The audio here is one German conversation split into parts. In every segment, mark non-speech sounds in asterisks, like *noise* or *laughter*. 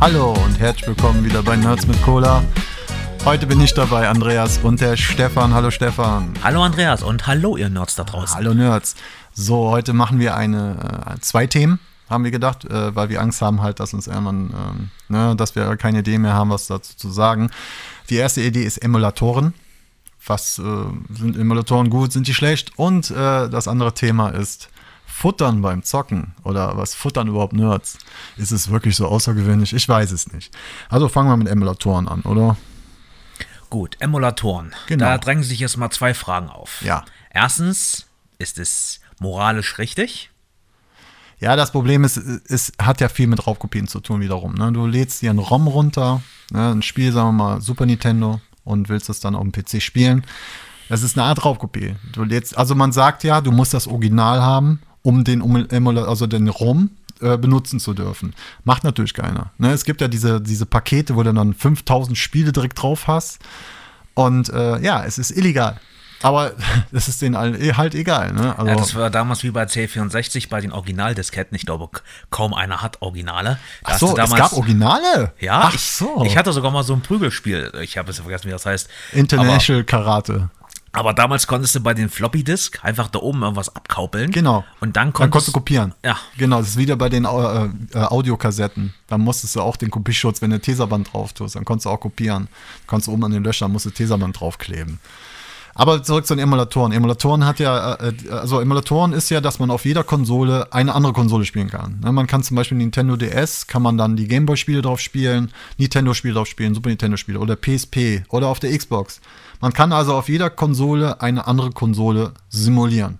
Hallo und herzlich willkommen wieder bei Nerds mit Cola. Heute bin ich dabei, Andreas und der Stefan. Hallo Stefan. Hallo Andreas und hallo ihr Nerds da draußen. Hallo Nerds. So, heute machen wir eine äh, zwei Themen, haben wir gedacht, äh, weil wir Angst haben halt, dass uns irgendwann, ähm, ne, dass wir keine Idee mehr haben, was dazu zu sagen. Die erste Idee ist Emulatoren. Was äh, sind Emulatoren gut, sind die schlecht? Und äh, das andere Thema ist Futtern beim Zocken oder was futtern überhaupt Nerds? Ist es wirklich so außergewöhnlich? Ich weiß es nicht. Also fangen wir mit Emulatoren an, oder? Gut, Emulatoren. Genau. Da drängen sich jetzt mal zwei Fragen auf. Ja. Erstens, ist es moralisch richtig? Ja, das Problem ist, es hat ja viel mit Raubkopien zu tun wiederum. Ne? Du lädst dir einen ROM runter, ne? ein Spiel, sagen wir mal, Super Nintendo und willst es dann auf dem PC spielen. Das ist eine Art Raubkopie. Du lädst, also man sagt ja, du musst das Original haben, um den, also den ROM äh, benutzen zu dürfen. Macht natürlich keiner. Ne? Es gibt ja diese, diese Pakete, wo du dann 5000 Spiele direkt drauf hast. Und äh, ja, es ist illegal. Aber *laughs* das ist denen allen halt egal. Ne? Also, Ja, das war damals wie bei C64 bei den Originaldisketten. Ich glaube, kaum einer hat Originale. Da ach so, du es gab Originale? Ja, ach ich, so. ich hatte sogar mal so ein Prügelspiel. Ich habe es vergessen, wie das heißt. International Karate. Aber, aber damals konntest du bei den Floppy Disk einfach da oben irgendwas abkaupeln. Genau. Und dann Dann konntest, konntest du kopieren. Ja. Genau, das ist wieder bei den äh, äh, Audiokassetten. Da musstest du auch den Kopierschutz, wenn du Tesaband drauf tust, dann konntest du auch kopieren. Konntest du oben an den Löchern, musst du Tesaband draufkleben. Aber zurück zu den Emulatoren. Emulatoren hat ja, äh, also Emulatoren ist ja, dass man auf jeder Konsole eine andere Konsole spielen kann. Ne, man kann zum Beispiel Nintendo DS, kann man dann die Gameboy-Spiele drauf spielen, Nintendo-Spiele drauf spielen, Super Nintendo-Spiele oder PSP oder auf der Xbox. Man kann also auf jeder Konsole eine andere Konsole simulieren.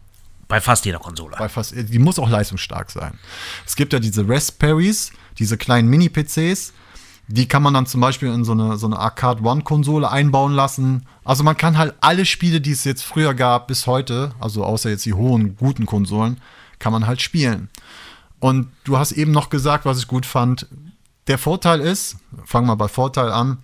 bei fast jeder Konsole. Bei fast, die muss auch leistungsstark sein. Es gibt ja diese Raspberries, diese kleinen Mini-PCs. Die kann man dann zum Beispiel in so eine, so eine Arcade One-Konsole einbauen lassen. Also man kann halt alle Spiele, die es jetzt früher gab, bis heute, also außer jetzt die hohen, guten Konsolen, kann man halt spielen. Und du hast eben noch gesagt, was ich gut fand. Der Vorteil ist, fangen wir bei Vorteil an,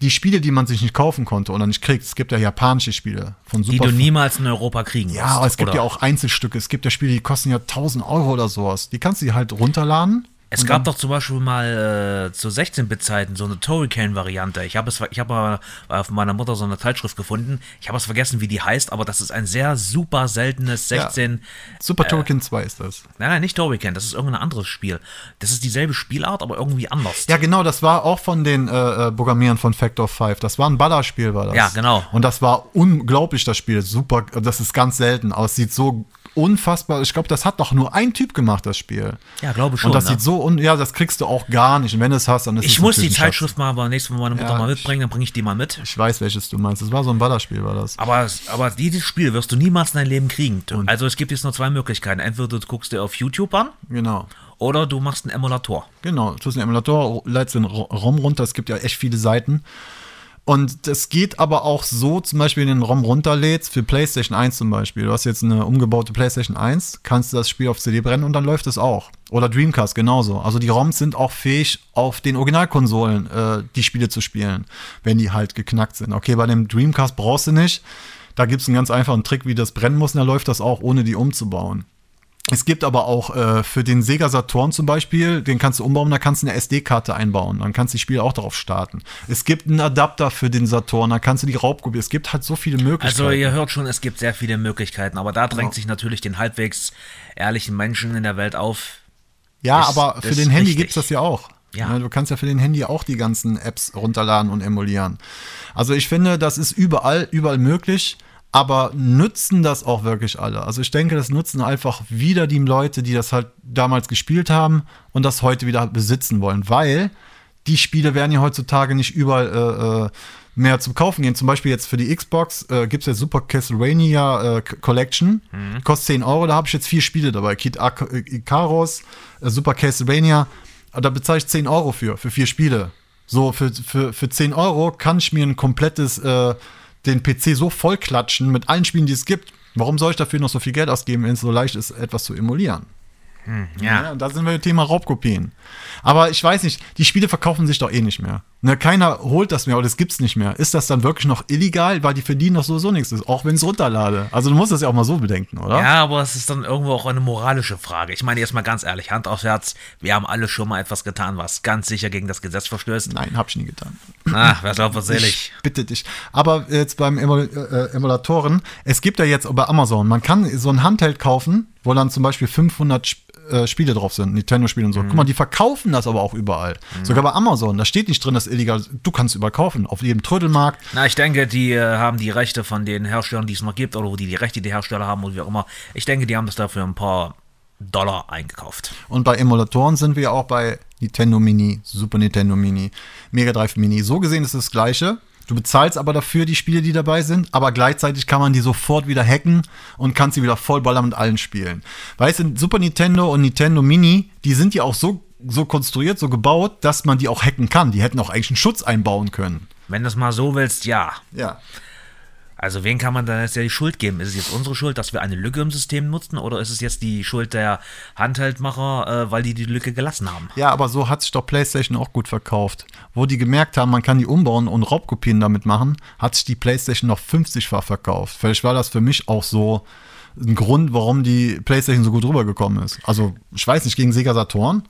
die Spiele, die man sich nicht kaufen konnte oder nicht kriegt, es gibt ja japanische Spiele von die Super du niemals in Europa kriegen ja, wirst. aber es gibt Oder- ja auch Einzelstücke. Es gibt ja Spiele, die kosten ja 1000 Euro oder sowas. Die kannst du dir halt runterladen. Es und gab doch zum Beispiel mal äh, zu 16-Bit-Zeiten so eine Turrican-Variante. Ich habe es, ich habe äh, von meiner Mutter so eine Zeitschrift gefunden. Ich habe es vergessen, wie die heißt, aber das ist ein sehr super seltenes 16. Super Turrican 2 ist das. Nein, nein, nicht Turrican. Das ist irgendein anderes Spiel. Das ist dieselbe Spielart, aber irgendwie anders. Ja, genau, das war auch von den äh, äh, Programmierern von Factor 5. Das war ein Ballerspiel, war das. Ja, genau. Und das war unglaublich, das Spiel. Super, das ist ganz selten. Aber es sieht so unfassbar. Ich glaube, das hat doch nur ein Typ gemacht, das Spiel. Ja, glaube schon. Und das ne? sieht so, un ja, das kriegst du auch gar nicht. Und wenn du es hast, dann ist es ich muss die. Zeitschrift mal aber nächstes Mal meine Mutter Ja, mal mitbringen, dann bringe ich die mal mit. Ich weiß, welches du meinst. Das war so ein Ballerspiel, war das. Aber, aber dieses Spiel wirst du niemals in dein Leben kriegen. Also es gibt jetzt nur zwei Möglichkeiten. Entweder du guckst dir auf YouTube an Genau. oder du machst einen Emulator. Genau, du tust einen Emulator, lädst den Ro- ROM runter, es gibt ja echt viele Seiten. Und das geht aber auch so, zum Beispiel, wenn du den ROM runterlädst, für PlayStation 1 zum Beispiel. Du hast jetzt eine umgebaute PlayStation 1, kannst du das Spiel auf CD brennen und dann läuft es auch. Oder Dreamcast genauso. Also die ROMs sind auch fähig, auf den Originalkonsolen äh, die Spiele zu spielen, wenn die halt geknackt sind. Okay, bei dem Dreamcast brauchst du nicht. Da gibt es einen ganz einfachen Trick, wie das brennen muss, und da läuft das auch, ohne die umzubauen. Es gibt aber auch äh, für den Sega Saturn zum Beispiel, den kannst du umbauen, da kannst du eine SD-Karte einbauen. Dann kannst du die Spiele auch darauf starten. Es gibt einen Adapter für den Saturn, da kannst du die Raubkopie. Es gibt halt so viele Möglichkeiten. Also ihr hört schon, es gibt sehr viele Möglichkeiten, aber da drängt Genau. sich natürlich den halbwegs ehrlichen Menschen in der Welt auf. ja, ist- aber für den Handy gibt es das ja auch. Ja. Ne, Du kannst ja für den Handy auch die ganzen Apps runterladen und emulieren. Also ich finde, das ist überall, überall möglich. Aber nützen das auch wirklich alle? Also ich denke, das nutzen einfach wieder die Leute, die das halt damals gespielt haben und das heute wieder besitzen wollen, weil die Spiele werden ja heutzutage nicht überall äh, äh, mehr zum Kaufen gehen. Zum Beispiel jetzt für die Xbox äh, gibt es ja Super Castlevania äh, Collection. Kostet 10 Euro, da habe ich jetzt vier Spiele dabei. Kid äh, Icaros, äh, Super Castlevania. Da bezahle ich 10 Euro für, für vier Spiele. So, für, für, für 10 Euro kann ich mir ein komplettes, äh, den PC so voll klatschen mit allen Spielen, die es gibt. Warum soll ich dafür noch so viel Geld ausgeben, wenn es so leicht ist, etwas zu emulieren? Ja, und da sind wir im Thema Raubkopien. Aber ich weiß nicht, die Spiele verkaufen sich doch eh nicht mehr. Ne, keiner holt das mehr oder es gibt's nicht mehr. Ist das dann wirklich noch illegal, weil die verdienen doch sowieso nichts, auch wenn ich es runterlade? Also du musst das ja auch mal so bedenken, oder? Ja, aber es ist dann irgendwo auch eine moralische Frage. Ich meine jetzt mal ganz ehrlich, Hand aufs Herz, wir haben alle schon mal etwas getan, was ganz sicher gegen das Gesetz verstößt. Nein, hab ich nie getan. Ah, wer glaubt, was selig. Bitte dich. Aber jetzt beim Emul äh, Emulatoren, es gibt ja jetzt bei Amazon, man kann so ein Handheld kaufen, wo dann zum Beispiel 500 Sp äh, Spiele drauf sind, Nintendo-Spiele und so. Mhm. Guck mal, die verkaufen das aber auch überall. Mhm. Sogar bei Amazon, da steht nicht drin, dass illegal ist. Du kannst es überall kaufen, auf jedem Trödelmarkt. Na, ich denke, die äh, haben die Rechte von den Herstellern, die es noch gibt, oder wo die die Rechte der Hersteller haben oder wie auch immer. Ich denke, die haben das dafür ein paar Dollar eingekauft. Und bei Emulatoren sind wir auch bei Nintendo Mini, Super Nintendo Mini, Mega Drive Mini. So gesehen ist es das Gleiche. Du bezahlst aber dafür die Spiele, die dabei sind, aber gleichzeitig kann man die sofort wieder hacken und kannst sie wieder vollballern mit allen Spielen. Weißt du, Super Nintendo und Nintendo Mini, die sind ja auch so, so konstruiert, so gebaut, dass man die auch hacken kann. Die hätten auch eigentlich einen Schutz einbauen können. Wenn du es mal so willst, ja. Ja. Also wen kann man da jetzt ja die Schuld geben? Ist es jetzt unsere Schuld, dass wir eine Lücke im System nutzen oder ist es jetzt die Schuld der Handheldmacher, äh, weil die die Lücke gelassen haben? Ja, aber so hat sich doch PlayStation auch gut verkauft. Wo die gemerkt haben, man kann die umbauen und Raubkopien damit machen, hat sich die PlayStation noch 50-fach verkauft. Vielleicht war das für mich auch so ein Grund, warum die PlayStation so gut rübergekommen ist. Also, ich weiß nicht, gegen Sega Saturn.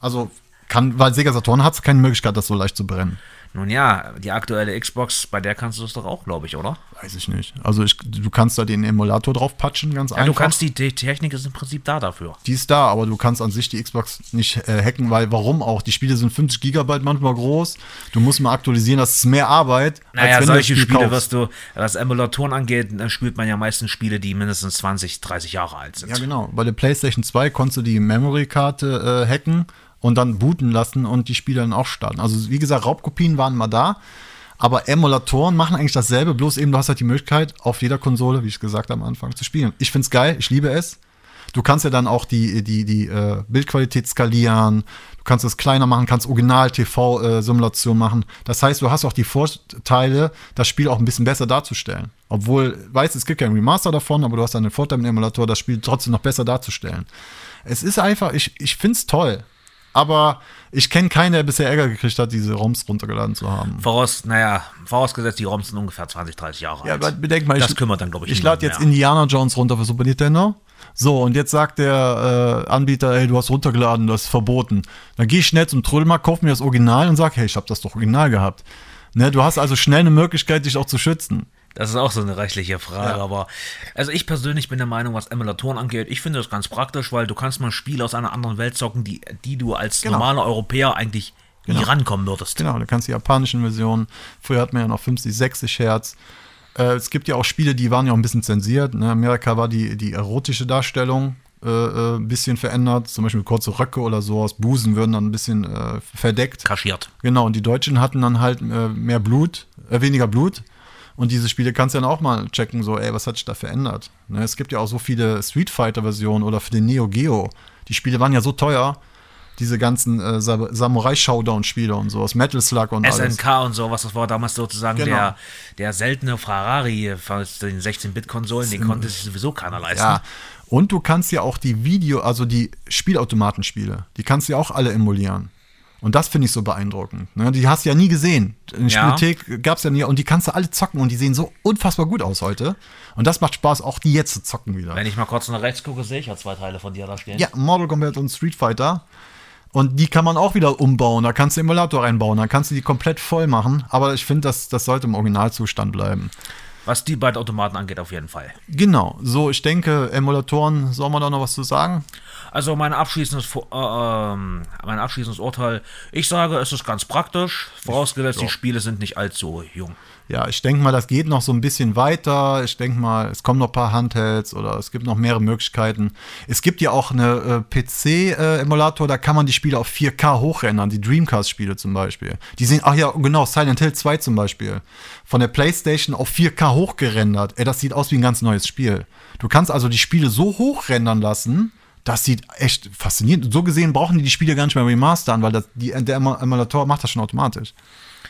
Also, kann, weil Sega Saturn hat keine Möglichkeit, das so leicht zu brennen. Nun ja, die aktuelle Xbox, bei der kannst du es doch auch, glaube ich, oder? Weiß ich nicht. Also ich, du kannst da den Emulator drauf patchen, ganz ja, einfach. Du kannst die, die, Technik ist im Prinzip da dafür. Die ist da, aber du kannst an sich die Xbox nicht äh, hacken, weil warum auch? Die Spiele sind 50 Gigabyte manchmal groß. Du musst mal aktualisieren, das ist mehr Arbeit. Naja, als solche Spiel Spiele wirst du, was Emulatoren angeht, dann spielt man ja meistens Spiele, die mindestens 20, 30 Jahre alt sind. Ja, genau. Bei der PlayStation 2 konntest du die Memory-Karte äh, hacken und dann booten lassen und die Spiele dann auch starten. Also wie gesagt, Raubkopien waren mal da, aber Emulatoren machen eigentlich dasselbe, bloß eben du hast halt die Möglichkeit, auf jeder Konsole, wie ich gesagt habe am Anfang, zu spielen. Ich finde es geil, ich liebe es. Du kannst ja dann auch die, die, die äh, Bildqualität skalieren, du kannst es kleiner machen, kannst Original-TV-Simulation äh, machen. Das heißt, du hast auch die Vorteile, das Spiel auch ein bisschen besser darzustellen. Obwohl, weißt es gibt kein Remaster davon, aber du hast dann den Vorteil mit dem Emulator, das Spiel trotzdem noch besser darzustellen. Es ist einfach, ich, ich finde es toll aber ich kenne keinen, der bisher Ärger gekriegt hat, diese ROMs runtergeladen zu haben. Voraus, naja, vorausgesetzt, die ROMs sind ungefähr 20, 30 Jahre alt. Ja, aber bedenk mal, das ich, kümmert dann, glaube ich, Ich lade jetzt mehr. Indiana Jones runter für Super Nintendo. So, und jetzt sagt der äh, Anbieter, hey, du hast runtergeladen, das ist verboten. Dann gehe ich schnell zum Trödelmarkt, kaufe mir das Original und sage, hey, ich habe das doch original gehabt. Ne, du hast also schnell eine Möglichkeit, dich auch zu schützen. Das ist auch so eine rechtliche Frage, ja. aber also ich persönlich bin der Meinung, was Emulatoren angeht, ich finde das ganz praktisch, weil du kannst mal Spiele aus einer anderen Welt zocken, die, die du als genau. normaler Europäer eigentlich genau. nie rankommen würdest. Genau, du kannst die japanischen Versionen, früher hat man ja noch 50, 60 Hertz. Äh, es gibt ja auch Spiele, die waren ja auch ein bisschen zensiert. Ne? Amerika war die, die erotische Darstellung äh, äh, ein bisschen verändert, zum Beispiel kurze Röcke oder sowas, Busen würden dann ein bisschen äh, verdeckt. Kaschiert. Genau, und die Deutschen hatten dann halt äh, mehr Blut, äh, weniger Blut und diese Spiele kannst du dann auch mal checken, so, ey, was hat sich da verändert? Ne, es gibt ja auch so viele Street Fighter-Versionen oder für den Neo Geo. Die Spiele waren ja so teuer, diese ganzen äh, Samurai-Showdown-Spiele und sowas, Metal Slug und SNK alles. und sowas, das war damals sozusagen genau. der, der seltene Ferrari von den 16-Bit-Konsolen, den konnte sich sowieso keiner leisten. Ja, und du kannst ja auch die Video, also die Spielautomatenspiele, die kannst du ja auch alle emulieren. Und das finde ich so beeindruckend. Ne? Die hast du ja nie gesehen. In der ja. Spielothek gab es ja nie. Und die kannst du alle zocken und die sehen so unfassbar gut aus heute. Und das macht Spaß, auch die jetzt zu zocken wieder. Wenn ich mal kurz nach rechts gucke, sehe ich ja zwei Teile von dir da stehen. Ja, Mortal Kombat und Street Fighter. Und die kann man auch wieder umbauen. Da kannst du Emulator reinbauen. Dann kannst du die komplett voll machen. Aber ich finde, das, das sollte im Originalzustand bleiben. Was die beiden Automaten angeht, auf jeden Fall. Genau. So, ich denke, Emulatoren, soll man da noch was zu sagen? Also mein abschließendes, äh, ähm, mein abschließendes Urteil, ich sage, es ist ganz praktisch, vorausgesetzt, ich, die Spiele sind nicht allzu jung. Ja, ich denke mal, das geht noch so ein bisschen weiter. Ich denke mal, es kommen noch ein paar Handhelds oder es gibt noch mehrere Möglichkeiten. Es gibt ja auch eine äh, PC-Emulator, äh, da kann man die Spiele auf 4K hochrendern, die Dreamcast-Spiele zum Beispiel. Die sind, ach ja, genau, Silent Hill 2 zum Beispiel. Von der PlayStation auf 4K hochgerendert. Ey, das sieht aus wie ein ganz neues Spiel. Du kannst also die Spiele so hochrendern lassen, das sieht echt faszinierend. So gesehen brauchen die die Spiele gar nicht mehr remastern, weil das, die, der Emulator macht das schon automatisch.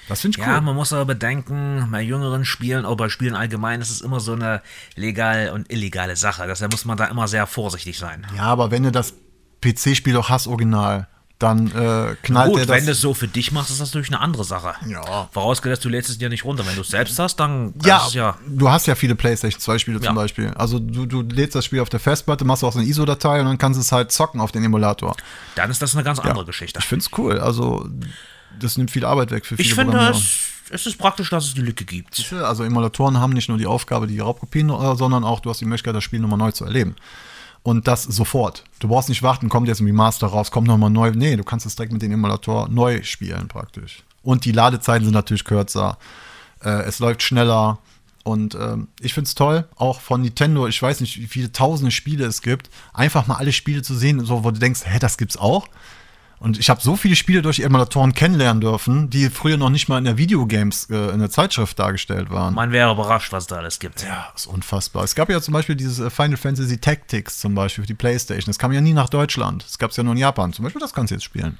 Das finde ich cool. Ja, man muss aber bedenken, bei jüngeren Spielen, oder bei Spielen allgemein, ist es immer so eine legal und illegale Sache. Deshalb muss man da immer sehr vorsichtig sein. Ja, aber wenn du das PC-Spiel doch hast, original, dann äh, knallt Gut, der das. wenn du es so für dich machst, ist das natürlich eine andere Sache. Ja. Vorausgesetzt, du lädst es dir nicht runter. Wenn du es selbst hast, dann ja, ja. du hast ja viele PlayStation 2 Spiele Ja. zum Beispiel. Also du, du lädst das Spiel auf der Festplatte, machst auch so eine ISO-Datei und dann kannst du es halt zocken auf den Emulator. Dann ist das eine ganz andere Geschichte. Ich finde es cool. Also das nimmt viel Arbeit weg für viele Ich finde, es, es ist praktisch, dass es die Lücke gibt. Also Emulatoren haben nicht nur die Aufgabe, die Raubkopien, äh, sondern auch, du hast die Möglichkeit, das Spiel nochmal neu zu erleben. Und das sofort. Du brauchst nicht warten, kommt jetzt ein Remaster raus, kommt nochmal neu. Nee, du kannst es direkt mit dem Emulator neu spielen praktisch. Und die Ladezeiten sind natürlich kürzer. Äh, es läuft schneller. Und ähm, ich finde es toll, auch von Nintendo, ich weiß nicht, wie viele tausende Spiele es gibt, einfach mal alle Spiele zu sehen, so, wo du denkst, hä, das gibt's auch? Und ich habe so viele Spiele durch Emulatoren kennenlernen dürfen, die früher noch nicht mal in der Videogames, äh, in der Zeitschrift dargestellt waren. Man wäre überrascht, was da alles gibt. Ja, ist unfassbar. Es gab ja zum Beispiel dieses äh, Final Fantasy Tactics zum Beispiel für die Playstation. Das kam ja nie nach Deutschland. Das gab es ja nur in Japan. Zum Beispiel, das kannst du jetzt spielen.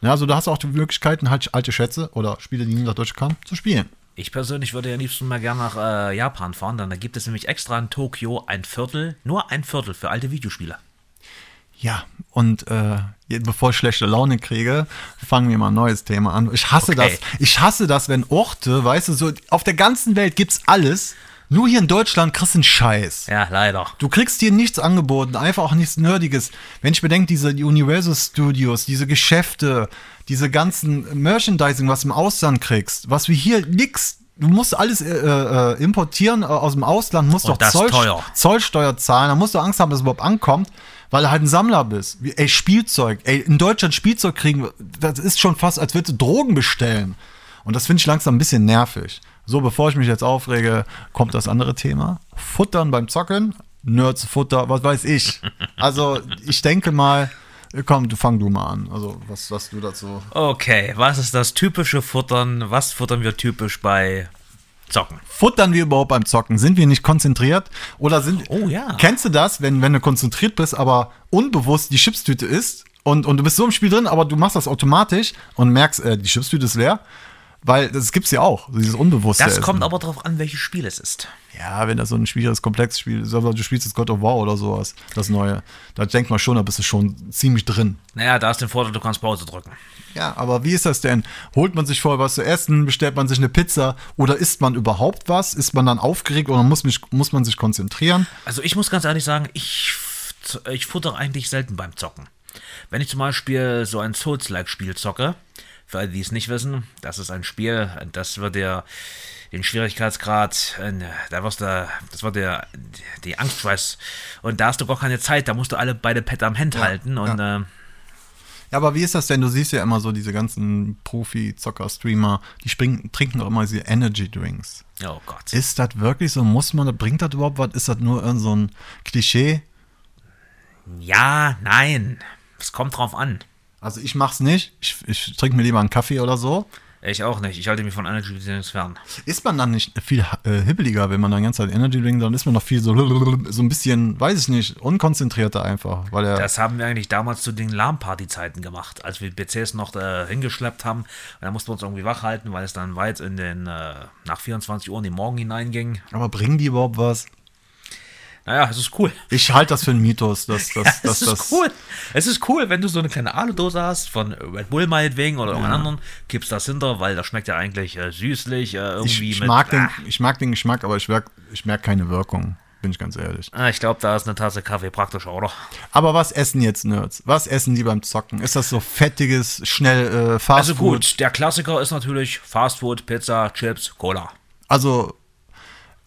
Ja, also da hast du auch die Möglichkeiten, halt alte Schätze oder Spiele, die nie nach Deutschland kamen, zu spielen. Ich persönlich würde ja liebsten mal gerne nach äh, Japan fahren, denn da gibt es nämlich extra in Tokio ein Viertel, nur ein Viertel für alte Videospiele. Ja, und äh, bevor ich schlechte Laune kriege, fangen wir mal ein neues Thema an. Ich hasse Okay. das. Ich hasse das, wenn Orte, weißt du, so auf der ganzen Welt gibt's alles. Nur hier in Deutschland kriegst du einen Scheiß. Ja, leider. Du kriegst dir nichts angeboten, einfach auch nichts Nerdiges. Wenn ich bedenke, diese die Universal Studios, diese Geschäfte, diese ganzen Merchandising, was du im Ausland kriegst, was wir hier nix. Du musst alles äh, äh, importieren äh, aus dem Ausland, musst Und doch das Zoll, teuer. Zollsteuer zahlen, da musst du Angst haben, dass es überhaupt ankommt, weil du halt ein Sammler bist. Ey, Spielzeug, ey, in Deutschland Spielzeug kriegen, das ist schon fast, als würdest du Drogen bestellen. Und das finde ich langsam ein bisschen nervig. So, bevor ich mich jetzt aufrege, kommt das andere Thema. Futtern beim Zocken, Nerds, Futter, was weiß ich. *laughs* Also, ich denke mal, komm, du fang du mal an. Also, was sagst du dazu? Okay, was ist das typische Futtern? Was futtern wir typisch bei Zocken? Futtern wir überhaupt beim Zocken? Sind wir nicht konzentriert? Oder sind. Oh ja. Kennst du das, wenn, wenn du konzentriert bist, aber unbewusst die Chipstüte isst und, und du bist so im Spiel drin, aber du machst das automatisch und merkst, äh, die Chipstüte ist leer? Weil das gibt's ja auch, dieses Unbewusste. Das kommt Essen. aber darauf an, welches Spiel es ist. Ja, wenn das so ein schwieriges, komplexes Spiel ist, du spielst jetzt God of War oder sowas, das neue, da denkt man schon, da bist du schon ziemlich drin. Naja, da ist der Vorteil, du kannst Pause drücken. Ja, aber wie ist das denn? Holt man sich vorher was zu essen, bestellt man sich eine Pizza oder isst man überhaupt was? Ist man dann aufgeregt oder muss, mich, muss man sich konzentrieren? Also ich muss ganz ehrlich sagen, ich, ich futter eigentlich selten beim Zocken. Wenn ich zum Beispiel so ein Souls-like-Spiel zocke, für alle, die es nicht wissen, das ist ein Spiel, das wird der den Schwierigkeitsgrad, äh, da wirst du, das wird der die Angstschweiß und da hast du gar keine Zeit, da musst du alle beide Pet am Hand halten und äh, Ja, aber wie ist das denn? Du siehst ja immer so diese ganzen Profi-Zocker-Streamer, die springen, trinken doch immer diese Energy-Drinks. oh Gott. Ist das wirklich so? Muss man, bringt das überhaupt was? Ist das nur irgend so ein Klischee? Ja, nein, es kommt drauf an. Also ich mach's nicht. Ich, ich trinke mir lieber einen Kaffee oder so. Ich auch nicht, ich halte mich von Energy Drinks fern. Ist man dann nicht viel äh, hibbeliger, wenn man dann die ganze Zeit Energy Drink, dann ist man noch viel so, so ein bisschen, weiß ich nicht, unkonzentrierter einfach, weil Das haben wir eigentlich damals zu den LAN-Party-Zeiten gemacht, als wir PCs noch äh, hingeschleppt haben. Und da mussten wir uns irgendwie wach halten, weil es dann weit in den, äh, nach 24 Uhr in den Morgen hineinging. aber bringen die überhaupt was? Naja, es ist cool. Ich halte das für einen Mythos, dass, dass, *laughs* Ja, dass es ist das cool. Es ist cool, wenn du so eine kleine Aludose hast, von Red Bull meinetwegen oder irgendeinem anderen, kippst das hinter, weil das schmeckt ja eigentlich äh, süßlich, äh, ich, irgendwie ich mit. mag den, ah, ich mag den Geschmack, aber ich merke ich merk keine Wirkung, bin ich ganz ehrlich. ah, ich glaube, da ist eine Tasse Kaffee praktischer, oder? Aber was essen jetzt Nerds? Was essen die beim Zocken? Ist das so fettiges, schnell äh, Fast Also gut, der Klassiker ist natürlich Fastfood, Pizza, Chips, Cola. Also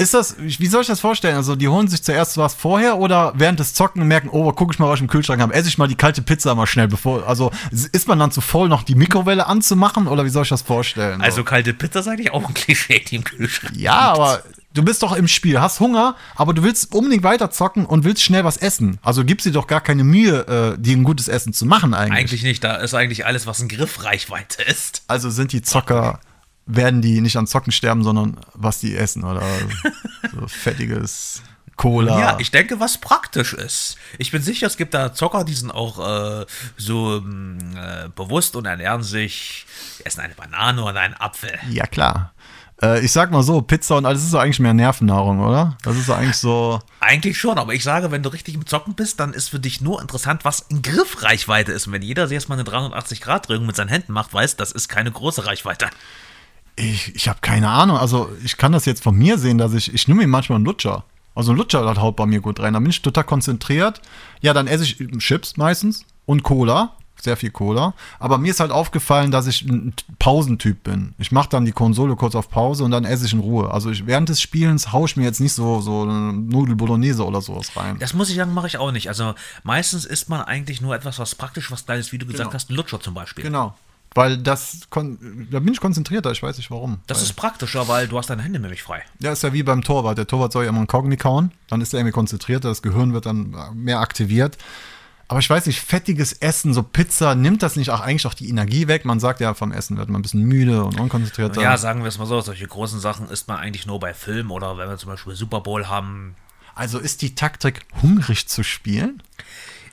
ist das, wie soll ich das vorstellen? Also, die holen sich zuerst was vorher oder während des Zocken und merken, oh, guck ich mal, was ich im Kühlschrank habe, esse ich mal die kalte Pizza mal schnell, bevor, also ist man dann zu voll, noch die Mikrowelle anzumachen oder wie soll ich das vorstellen? So. Also kalte Pizza ist eigentlich auch ein *laughs* Klischee, die im Kühlschrank ja, aber du bist doch im Spiel, hast Hunger, aber du willst unbedingt weiter zocken und willst schnell was essen. Also gibst dir doch gar keine Mühe, äh, dir ein gutes Essen zu machen eigentlich. Eigentlich nicht, da ist eigentlich alles, was in Griffreichweite ist. Also sind die Zocker, werden die nicht an Zocken sterben, sondern was die essen oder so *laughs* fettiges Cola. Ja, ich denke, was praktisch ist. Ich bin sicher, es gibt da Zocker, die sind auch äh, so mh, äh, bewusst und ernähren sich, die essen eine Banane oder einen Apfel. Ja, klar. Äh, ich sag mal so, Pizza und alles ist so eigentlich mehr Nervennahrung, oder? Das ist so eigentlich so. Eigentlich schon, aber ich sage, wenn du richtig im Zocken bist, dann ist für dich nur interessant, was in Griffreichweite ist. Und wenn jeder sich jetzt mal eine 380-Grad-Drehung mit seinen Händen macht, weiß, das ist keine große Reichweite. Ich, ich habe keine Ahnung. Also, ich kann das jetzt von mir sehen, dass ich, ich nehme mir manchmal einen Lutscher. Also, ein Lutscher das haut bei mir gut rein. Da bin ich total konzentriert. Ja, dann esse ich Chips meistens und Cola sehr viel Cola. Aber mir ist halt aufgefallen, dass ich ein Pausentyp bin. Ich mache dann die Konsole kurz auf Pause und dann esse ich in Ruhe. Also ich, während des Spielens haue ich mir jetzt nicht so, so Nudel Bolognese oder sowas rein. Das muss ich sagen, mache ich auch nicht. Also meistens isst man eigentlich nur etwas, was praktisch was Geiles, wie du gesagt genau. hast, ein Lutscher zum Beispiel. Genau. Weil das, da bin ich konzentrierter, ich weiß nicht warum. Das weil ist praktischer, weil du hast deine Hände nämlich frei. Ja, ist ja wie beim Torwart. Der Torwart soll ja immer einen Kogni kauen, dann ist er irgendwie konzentrierter, das Gehirn wird dann mehr aktiviert. Aber ich weiß nicht, fettiges Essen, so Pizza, nimmt das nicht auch eigentlich auch die Energie weg? Man sagt ja, vom Essen wird man ein bisschen müde und unkonzentrierter. Ja, sagen wir es mal so, solche großen Sachen isst man eigentlich nur bei Filmen oder wenn wir zum Beispiel Super Bowl haben. Also ist die Taktik, hungrig zu spielen?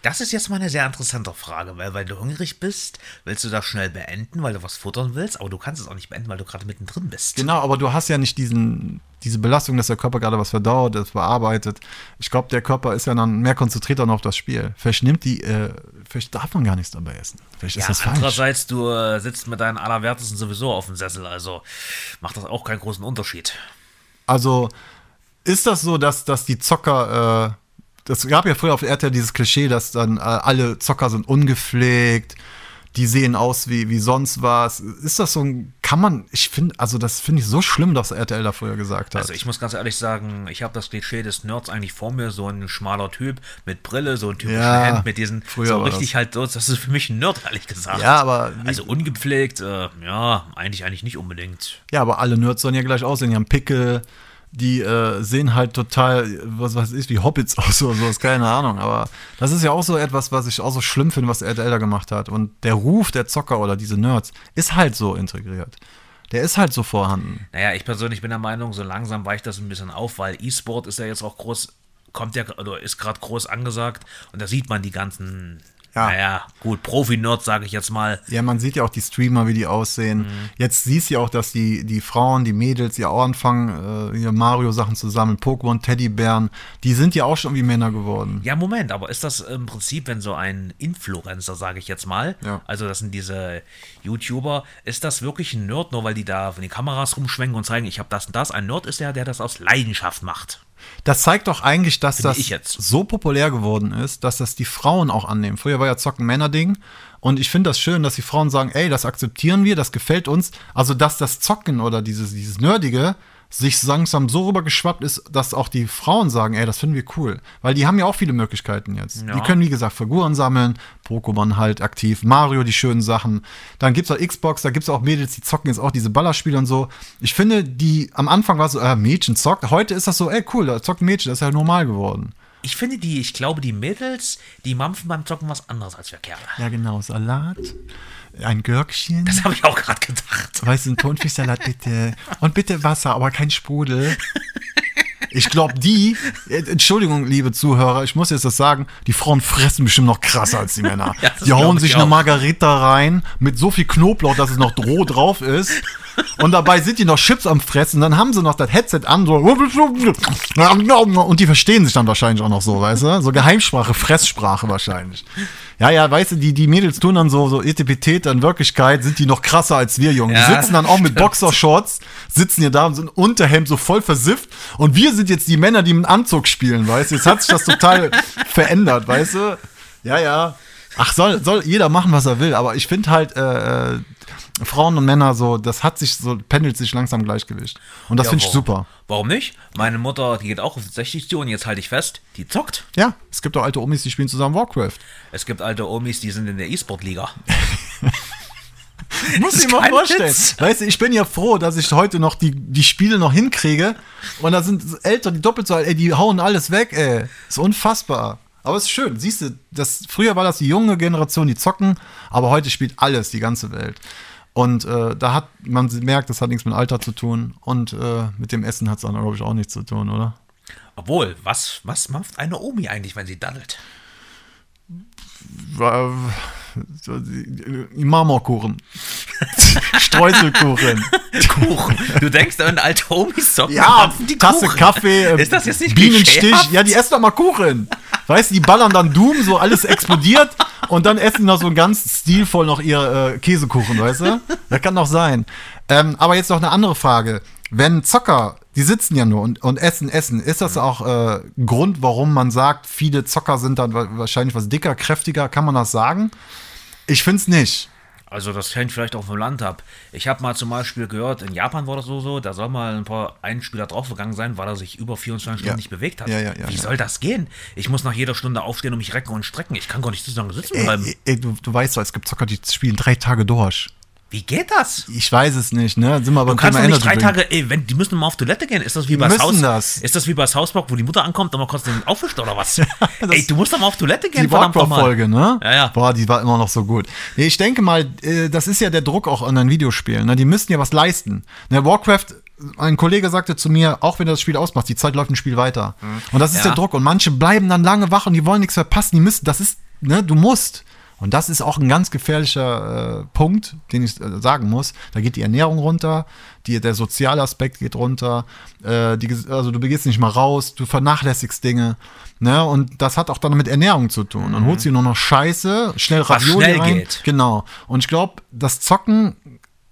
Das ist jetzt mal eine sehr interessante Frage, weil, weil du hungrig bist, willst du das schnell beenden, weil du was futtern willst, aber du kannst es auch nicht beenden, weil du gerade mittendrin bist. Genau, aber du hast ja nicht diesen, diese Belastung, dass der Körper gerade was verdaut, das bearbeitet. Ich glaube, der Körper ist ja dann mehr konzentriert dann auf das Spiel. Vielleicht nimmt die, äh, vielleicht darf man gar nichts dabei essen. Vielleicht ja, ist das falsch. Andererseits, du äh, sitzt mit deinen Allerwertesten sowieso auf dem Sessel, also macht das auch keinen großen Unterschied. Also ist das so, dass, dass die Zocker äh, das gab ja früher auf RTL dieses Klischee, dass dann äh, alle Zocker sind ungepflegt, die sehen aus wie, wie sonst was. Ist das so ein, kann man, ich finde, also das finde ich so schlimm, dass RTL da früher gesagt hat. Also ich muss ganz ehrlich sagen, ich habe das Klischee des Nerds eigentlich vor mir, so ein schmaler Typ mit Brille, so ein typischer ja, Hemd mit diesen, so richtig das. halt so, das ist für mich ein Nerd, ehrlich gesagt. Ja, aber. Also ungepflegt, äh, ja, eigentlich, eigentlich nicht unbedingt. Ja, aber alle Nerds sollen ja gleich aussehen, die haben Pickel, die äh, sehen halt total, was weiß ich, wie Hobbits *laughs* aus oder sowas, keine Ahnung. Aber das ist ja auch so etwas, was ich auch so schlimm finde, was RTL da gemacht hat. Und der Ruf der Zocker oder diese Nerds ist halt so integriert. Der ist halt so vorhanden. Naja, ich persönlich bin der Meinung, so langsam weicht das ein bisschen auf, weil E-Sport ist ja jetzt auch groß, kommt ja, oder ist gerade groß angesagt. Und da sieht man die ganzen ja. Naja, gut, Profi-Nerd, sage ich jetzt mal. Ja, man sieht ja auch die Streamer, wie die aussehen. Mhm. Jetzt siehst du ja auch, dass die, die Frauen, die Mädels ja auch anfangen, äh, Mario-Sachen zu sammeln, Pokémon, Teddybären, die sind ja auch schon wie Männer geworden. Ja, Moment, aber ist das im Prinzip, wenn so ein Influencer, sage ich jetzt mal, ja. also das sind diese YouTuber, ist das wirklich ein Nerd, nur weil die da von den Kameras rumschwenken und zeigen, ich habe das und das? Ein Nerd ist der, der das aus Leidenschaft macht. Das zeigt doch eigentlich, dass Bin das so populär geworden ist, dass das die Frauen auch annehmen. Früher war ja Zocken Männerding. Und ich finde das schön, dass die Frauen sagen, ey, das akzeptieren wir, das gefällt uns. Also, dass das Zocken oder dieses, dieses Nerdige sich langsam so rübergeschwappt ist, dass auch die Frauen sagen, ey, das finden wir cool. Weil die haben ja auch viele Möglichkeiten jetzt. Ja. Die können, wie gesagt, Figuren sammeln, Pokémon halt aktiv, Mario die schönen Sachen. Dann gibt es auch Xbox, da gibt es auch Mädels, die zocken jetzt auch diese Ballerspiele und so. Ich finde, die am Anfang war so, äh, Mädchen zockt. Heute ist das so, ey, cool, da zockt Mädchen, das ist ja normal geworden. Ich finde die, ich glaube, die Mädels, die mampfen beim Zocken was anderes als wir Kerle. Ja, genau, Salat ein Gürkchen. Das habe ich auch gerade gedacht. Weißt du, ein Thunfischsalat bitte. Und bitte Wasser, aber kein Sprudel. Ich glaube, die, äh, Entschuldigung, liebe Zuhörer, ich muss jetzt das sagen, die Frauen fressen bestimmt noch krasser als die Männer. Ja, die hauen sich eine Margarita rein mit so viel Knoblauch, dass es noch Droh drauf ist. Und dabei sind die noch Chips am Fressen. Dann haben sie noch das Headset an. So, und die verstehen sich dann wahrscheinlich auch noch so, weißt du? So Geheimsprache, Fresssprache wahrscheinlich. Ja, ja, weißt du, die, die Mädels tun dann so, so Etipetät, in Wirklichkeit sind die noch krasser als wir Jungen. Ja, die sitzen dann auch mit Boxershorts, sitzen hier da und sind Unterhemd so voll versifft. Und wir sind jetzt die Männer, die mit Anzug spielen, weißt du? Jetzt hat sich das total *laughs* verändert, weißt du? Ja, ja. Ach, soll, soll jeder machen, was er will, aber ich finde halt, äh, äh Frauen und Männer so, das hat sich so, pendelt sich langsam gleichgewicht. Und das ja, finde ich super. Warum nicht? Meine Mutter, die geht auch auf 60 zu und jetzt halte ich fest, die zockt. Ja, es gibt auch alte Omis, die spielen zusammen Warcraft. Es gibt alte Omis, die sind in der E-Sport-Liga. *laughs* Muss ich mal vorstellen. Witz. Weißt du, ich bin ja froh, dass ich heute noch die, die Spiele noch hinkriege. Und da sind Eltern, die doppelt so alt, ey, die hauen alles weg, ey. Ist unfassbar. Aber es ist schön, siehst du, das, früher war das die junge Generation, die zocken, aber heute spielt alles, die ganze Welt. Und äh, da hat man merkt, das hat nichts mit Alter zu tun und äh, mit dem Essen hat es dann, glaube ich, auch nichts zu tun, oder? Obwohl, was, was macht eine Omi eigentlich, wenn sie daddelt? Marmorkuchen. *laughs* Streuselkuchen. Kuchen. Du denkst an alte Homies zocken, Ja, die Tasse Kuchen. Kaffee, äh, Ist das jetzt nicht Bienenstich. Ja, die essen doch mal Kuchen. Weißt du, die ballern dann Doom, so alles explodiert und dann essen die noch so ganz stilvoll noch ihr äh, Käsekuchen, weißt du? Das kann doch sein. Ähm, aber jetzt noch eine andere Frage. Wenn Zocker, die sitzen ja nur und, und essen, essen, ist das auch äh, Grund, warum man sagt, viele Zocker sind dann wa- wahrscheinlich was dicker, kräftiger? Kann man das sagen? Ich find's nicht. Also das hängt vielleicht auch vom Land ab. Ich habe mal zum Beispiel gehört, in Japan war das so, so da soll mal ein paar ein Spieler draufgegangen sein, weil er sich über 24 Stunden Ja. nicht bewegt hat. Ja, ja, ja, Wie soll das gehen? Ich muss nach jeder Stunde aufstehen und mich recken und strecken. Ich kann gar nicht so lange sitzen bleiben. ey, ey, du, du weißt doch, es gibt Zocker, die spielen drei Tage durch. Wie geht das? Ich weiß es nicht, ne? Sind wir beim Du kannst Thema nicht drei. Tage, ey, wenn, die müssen mal auf Toilette gehen. Ist das wie bei Haus? das. Ist das wie bei Hausbock, wo die Mutter ankommt und man kurz den aufwischt oder was? *laughs* das- ey, du musst doch mal auf Toilette gehen, Die verdammt. Warcraft-Folge, ne? Ja, ja. Boah, die war immer noch so gut. Nee, ich denke mal, äh, das ist ja der Druck auch an den Videospielen. Ne? Die müssen ja was leisten. Ne, Warcraft, ein Kollege sagte zu mir, auch wenn er das Spiel ausmacht, die Zeit läuft ein Spiel weiter. Und das ist Mhm. Ja. der Druck. Und manche bleiben dann lange wach und die wollen nichts verpassen. Die müssen, das ist, ne, du musst. Und das ist auch ein ganz gefährlicher äh, Punkt, den ich äh, sagen muss. Da geht die Ernährung runter, die, der soziale Aspekt geht runter, äh, die, also du begehst nicht mal raus, du vernachlässigst Dinge. Ne? Und das hat auch dann mit Ernährung zu tun. Dann holst du dir nur noch Scheiße, schnell Ravioli Mhm. schnell rein. geht. Genau. Und ich glaube, das Zocken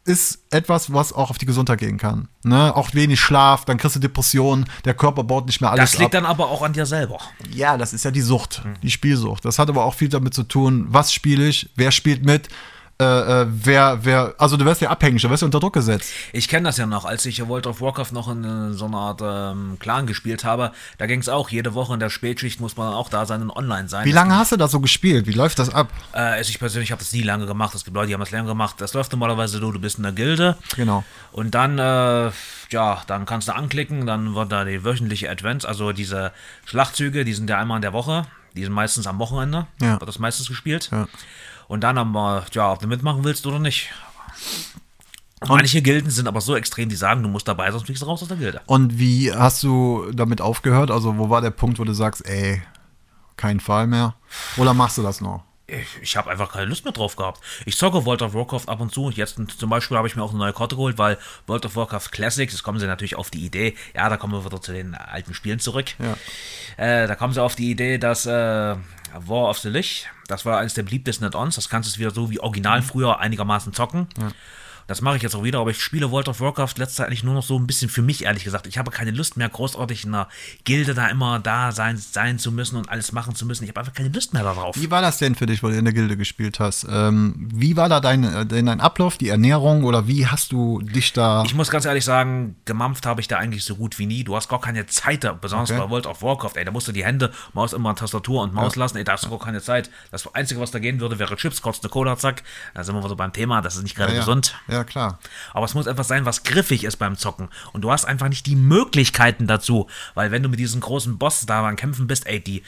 ist etwas, was auch auf die Gesundheit gehen kann. Ne? Auch wenig Schlaf, dann kriegst du Depressionen, der Körper baut nicht mehr alles Das liegt ab. dann aber auch an dir selber. Ja, das ist ja die Sucht, die Spielsucht. Das hat aber auch viel damit zu tun, was spiele ich, wer spielt mit, äh, äh, wer, wer, also du wirst ja abhängig, du wirst ja unter Druck gesetzt. Ich kenne das ja noch, als ich World of Warcraft noch in äh, so einer Art ähm, Clan gespielt habe. Da ging es auch, jede Woche in der Spätschicht muss man auch da sein und online sein. Wie lange hast du da so gespielt? Wie läuft das ab? Äh, also ich persönlich habe das nie lange gemacht. Es gibt Leute, die haben das länger gemacht. Das läuft normalerweise so, du bist in der Gilde. Genau. Und dann, äh, ja, dann kannst du anklicken, dann wird da die wöchentliche Advents, also diese Schlachtzüge, die sind ja einmal in der Woche. Die sind meistens am Wochenende, Ja. wird das meistens gespielt. Ja. Und dann haben wir, ja, ob du mitmachen willst oder nicht. Und manche Gilden sind aber so extrem, die sagen, du musst dabei, sonst fliegst du raus aus der Gilde. Und wie hast du damit aufgehört? Also, wo war der Punkt, wo du sagst, ey, kein Fall mehr? Oder machst du das noch? Ich, ich habe einfach keine Lust mehr drauf gehabt. Ich zocke World of Warcraft ab und zu. Jetzt zum Beispiel habe ich mir auch eine neue Karte geholt, weil World of Warcraft Classics, jetzt kommen sie natürlich auf die Idee, ja, da kommen wir wieder zu den alten Spielen zurück. Ja. Äh, da kommen sie auf die Idee, dass äh, War of the Lich, das war eines der beliebtesten Add-ons, das kannst du wieder so wie original früher einigermaßen zocken. Das mache ich jetzt auch wieder, aber ich spiele World of Warcraft letzte eigentlich nur noch so ein bisschen für mich, ehrlich gesagt. Ich habe keine Lust mehr, großartig in einer Gilde da immer da sein, sein zu müssen und alles machen zu müssen. Ich habe einfach keine Lust mehr darauf. Wie war das denn für dich, wo du in der Gilde gespielt hast? Ähm, wie war da dein, äh, dein Ablauf, die Ernährung oder wie hast du dich da. Ich muss ganz ehrlich sagen, gemampft habe ich da eigentlich so gut wie nie. Du hast gar keine Zeit, da, besonders Okay. bei World of Warcraft, ey, da musst du die Hände, Maus immer an Tastatur und Maus lassen, ey, da hast du gar keine Zeit. Das Einzige, was da gehen würde, wäre Chips, kurz eine Cola, zack. Da sind wir wieder beim Thema, das ist nicht gerade ja, gesund. Ja, klar. Aber es muss etwas sein, was griffig ist beim Zocken. Und du hast einfach nicht die Möglichkeiten dazu. Weil wenn du mit diesen großen Boss da am Kämpfen bist, ey, die,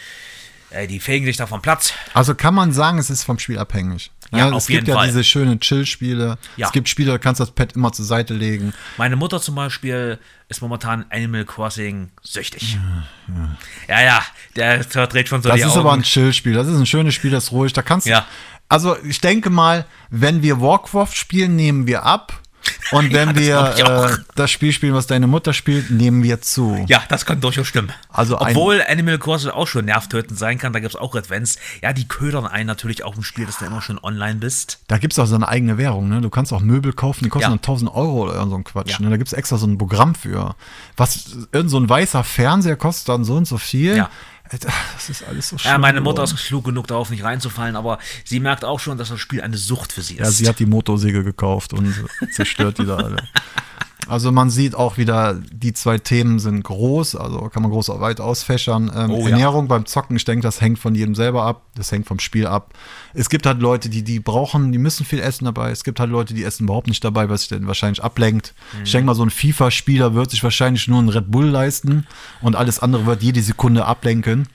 ey, die fegen dich da vom Platz. Also kann man sagen, es ist vom Spiel abhängig. Ja, es auf gibt ja Fall. diese schönen Chill-Spiele. Ja. Es gibt Spiele, da kannst du das Pad immer zur Seite legen. Meine Mutter zum Beispiel ist momentan Animal Crossing süchtig. Ja, ja, der verdreht schon so Das die ist Augen. aber ein Chill-Spiel. Das ist ein schönes Spiel, das ist ruhig. Da kannst du. Also ich denke mal, wenn wir Warcraft spielen, nehmen wir ab. Und *laughs* wenn Ja, wir äh, das Spiel spielen, was deine Mutter spielt, nehmen wir zu. Ja, das kann durchaus stimmen. Also Obwohl Animal Crossing auch schon nervtötend sein kann, da gibt es auch Advents. Ja, die ködern einen natürlich auch im Spiel, dass du immer schon online bist. Da gibt es auch so eine eigene Währung, ne? Du kannst auch Möbel kaufen, die kosten Ja. dann 1000 Euro oder so ein Quatsch. Ja. Ne? Da gibt es extra so ein Programm für. Was, irgend so ein weißer Fernseher kostet dann so und so viel. Ja. Alter, *laughs* Das ist alles so schön. Ja, meine Mutter geworden. ist klug genug, darauf nicht reinzufallen, aber sie merkt auch schon, dass das Spiel eine Sucht für sie ist. Ja, sie hat die Motorsäge gekauft und *laughs* zerstört die da alle. Also man sieht auch wieder, die zwei Themen sind groß, also kann man groß weit ausfächern. Ähm, Oh, ja. Ernährung beim Zocken, ich denke, das hängt von jedem selber ab, das hängt vom Spiel ab. Es gibt halt Leute, die die brauchen, die müssen viel essen dabei. Es gibt halt Leute, die essen überhaupt nicht dabei, was sich denn wahrscheinlich ablenkt. Mhm. Ich denke mal, so ein FIFA-Spieler wird sich wahrscheinlich nur einen Red Bull leisten und alles andere wird jede Sekunde ablenken.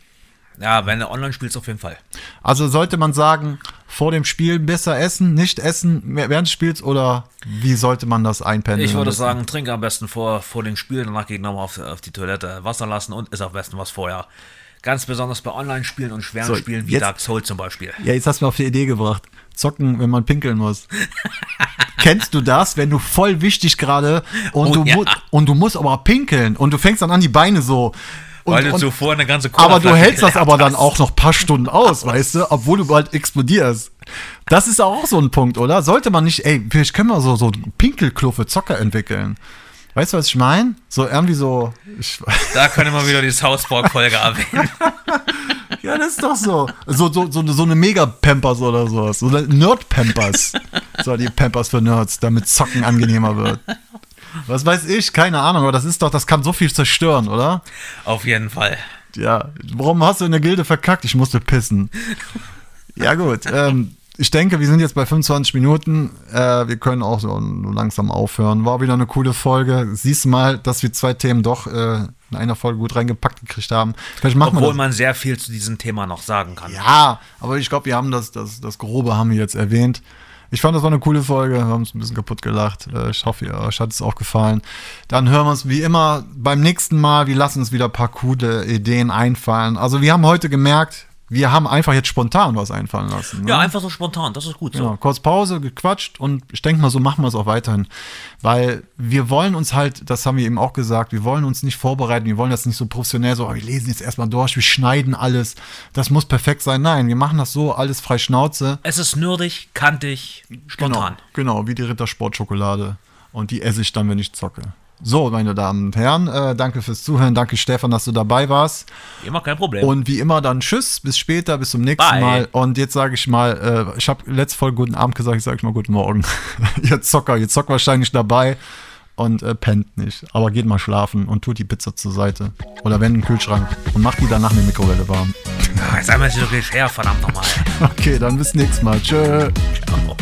ja, wenn du online spielst, auf jeden Fall. Also sollte man sagen, vor dem Spiel besser essen, nicht essen während des Spiels oder wie sollte man das einpendeln? Ich würde sagen, trinke am besten vor, vor dem Spiel, danach geht nochmal auf, auf die Toilette Wasser lassen und ist am besten was vorher. Ganz besonders bei Online-Spielen und schweren So, Spielen wie jetzt- Dark Souls zum Beispiel. Ja, jetzt hast du mir auf die Idee gebracht. Zocken, wenn man pinkeln muss. *laughs* Kennst du das, wenn du voll wichtig gerade und, Oh, du ja. und du musst aber pinkeln und du fängst dann an, die Beine so. Und, Weil du und, zuvor eine ganze aber du hältst das aber dann auch noch ein paar Stunden aus, weißt du, obwohl du bald explodierst. Das ist auch so ein Punkt, oder? Sollte man nicht, ey, vielleicht können wir so, so Pinkelklo für Zocker entwickeln. Weißt du, was ich meine? So irgendwie so. Ich, *laughs* Da können wir wieder die South Park-Folge erwähnen. *laughs* ja, das ist doch so. So, so, so, so eine Mega-Pampers oder sowas. So eine Nerd-Pampers. So die Pampers für Nerds, damit Zocken angenehmer wird. Was weiß ich, keine Ahnung, aber das ist doch, das kann so viel zerstören, oder? Auf jeden Fall. Ja, warum hast du in der Gilde verkackt? Ich musste pissen. Ja, gut. *laughs* Ähm, ich denke, wir sind jetzt bei 25 Minuten. Äh, wir können auch so langsam aufhören. War wieder eine coole Folge. Siehst mal, dass wir zwei Themen doch äh, in einer Folge gut reingepackt gekriegt haben. Vielleicht machen Obwohl man sehr viel zu diesem Thema noch sagen kann. Ja, aber ich glaube, wir haben das, das, das Grobe haben wir jetzt erwähnt. Ich fand, das war eine coole Folge. Wir haben uns ein bisschen kaputt gelacht. Äh, Ich hoffe, euch hat es auch gefallen. Dann hören wir uns wie immer beim nächsten Mal. Wir lassen uns wieder ein paar coole Ideen einfallen. Also, wir haben heute gemerkt, wir haben einfach jetzt spontan was einfallen lassen. Ne? Ja, einfach so spontan, das ist gut so. Genau, kurz Pause, gequatscht und ich denke mal, so machen wir es auch weiterhin. Weil wir wollen uns halt, das haben wir eben auch gesagt, wir wollen uns nicht vorbereiten, wir wollen das nicht so professionell so, oh, wir lesen jetzt erstmal durch, wir schneiden alles, das muss perfekt sein. Nein, wir machen das so, alles frei Schnauze. Es ist nerdig, kantig, spontan. Genau, genau, wie die Rittersportschokolade. Und die esse ich dann, wenn ich zocke. So, meine Damen und Herren, äh, danke fürs Zuhören, danke Stefan, dass du dabei warst. Immer kein Problem. Und wie immer dann Tschüss, bis später, bis zum nächsten Bye. Mal. Und jetzt sage ich mal, äh, ich habe letzte Folge guten Abend gesagt, ich sage mal guten Morgen. *laughs* ihr Zocker, ihr zockt wahrscheinlich dabei und äh, pennt nicht. Aber geht mal schlafen und tut die Pizza zur Seite. Oder wenn in den Kühlschrank und macht die danach in die Mikrowelle warm. *laughs* Jetzt einmal sie doch her, verdammt nochmal. *laughs* Okay, dann bis nächstes Mal. Tschö. Ciao.